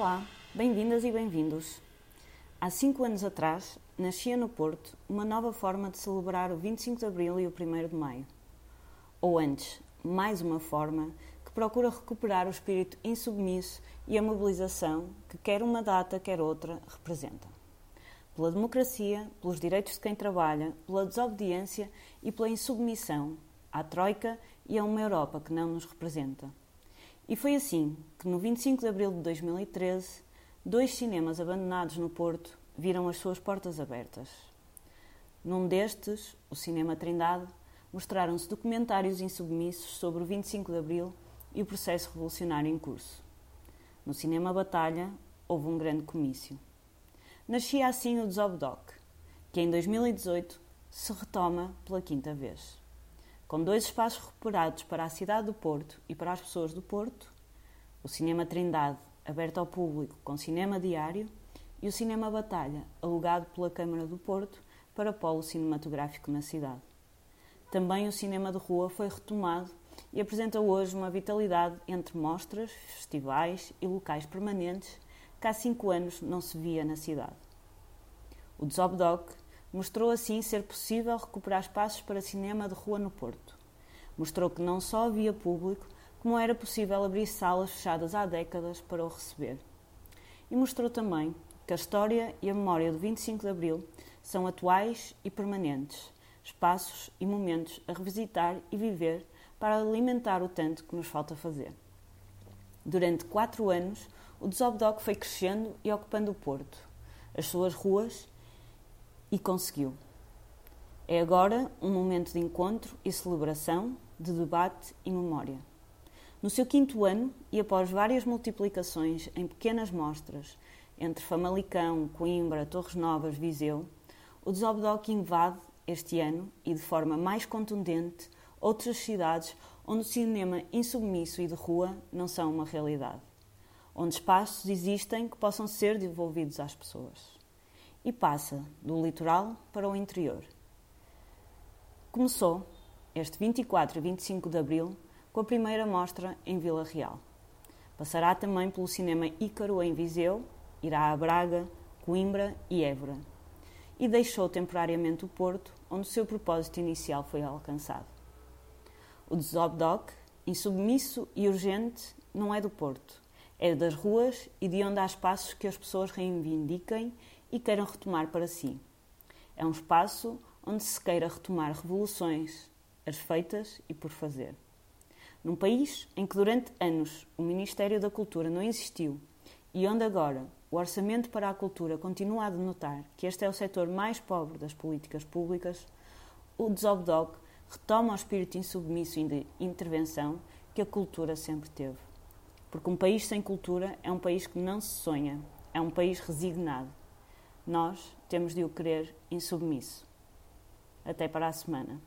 Olá, bem-vindas e bem-vindos. Há cinco anos atrás, nascia no Porto uma nova forma de celebrar o 25 de Abril e o 1 de Maio. Ou antes, mais uma forma que procura recuperar o espírito insubmisso e a mobilização que quer uma data, quer outra, representa. Pela democracia, pelos direitos de quem trabalha, pela desobediência e pela insubmissão à Troika e a uma Europa que não nos representa. E foi assim que, no 25 de abril de 2013, dois cinemas abandonados no Porto viram as suas portas abertas. Num destes, o Cinema Trindade, mostraram-se documentários insubmissos sobre o 25 de abril e o processo revolucionário em curso. No Cinema Batalha, houve um grande comício. Nascia assim o Desobdoc, que em 2018 se retoma pela quinta vez. Com dois espaços recuperados para a cidade do Porto e para as pessoas do Porto, o Cinema Trindade, aberto ao público com cinema diário, e o Cinema Batalha, alugado pela Câmara do Porto para polo cinematográfico na cidade. Também o cinema de rua foi retomado e apresenta hoje uma vitalidade entre mostras, festivais e locais permanentes que há cinco anos não se via na cidade. O Desobdoc mostrou assim ser possível recuperar espaços para cinema de rua no Porto. Mostrou que não só havia público, como era possível abrir salas fechadas há décadas para o receber. E mostrou também que a história e a memória do 25 de Abril são atuais e permanentes, espaços e momentos a revisitar e viver para alimentar o tanto que nos falta fazer. Durante quatro anos, o Desobdoc foi crescendo e ocupando o Porto, as suas ruas, e conseguiu. É agora um momento de encontro e celebração, de debate e memória. No seu quinto ano, e após várias multiplicações em pequenas mostras entre Famalicão, Coimbra, Torres Novas, Viseu, o Desobdoc invade este ano e de forma mais contundente outras cidades onde o cinema insubmisso e de rua não são uma realidade, onde espaços existem que possam ser devolvidos às pessoas. E passa do litoral para o interior. Começou este 24 e 25 de abril com a primeira mostra em Vila Real. Passará também pelo cinema Ícaro em Viseu, irá a Braga, Coimbra e Évora. E deixou temporariamente o Porto, onde o seu propósito inicial foi alcançado. O Desobdoc, insubmisso e urgente, não é do Porto. É das ruas e de onde há espaços que as pessoas reivindiquem e queiram retomar para si. É um espaço onde se queira retomar revoluções, as feitas e por fazer. Num país em que durante anos o Ministério da Cultura não existiu e onde agora o orçamento para a cultura continua a denotar que este é o setor mais pobre das políticas públicas, o Desobdoc retoma o espírito insubmisso de intervenção que a cultura sempre teve. Porque um país sem cultura é um país que não se sonha, é um país resignado. Nós temos de o querer insubmisso. Até para a semana.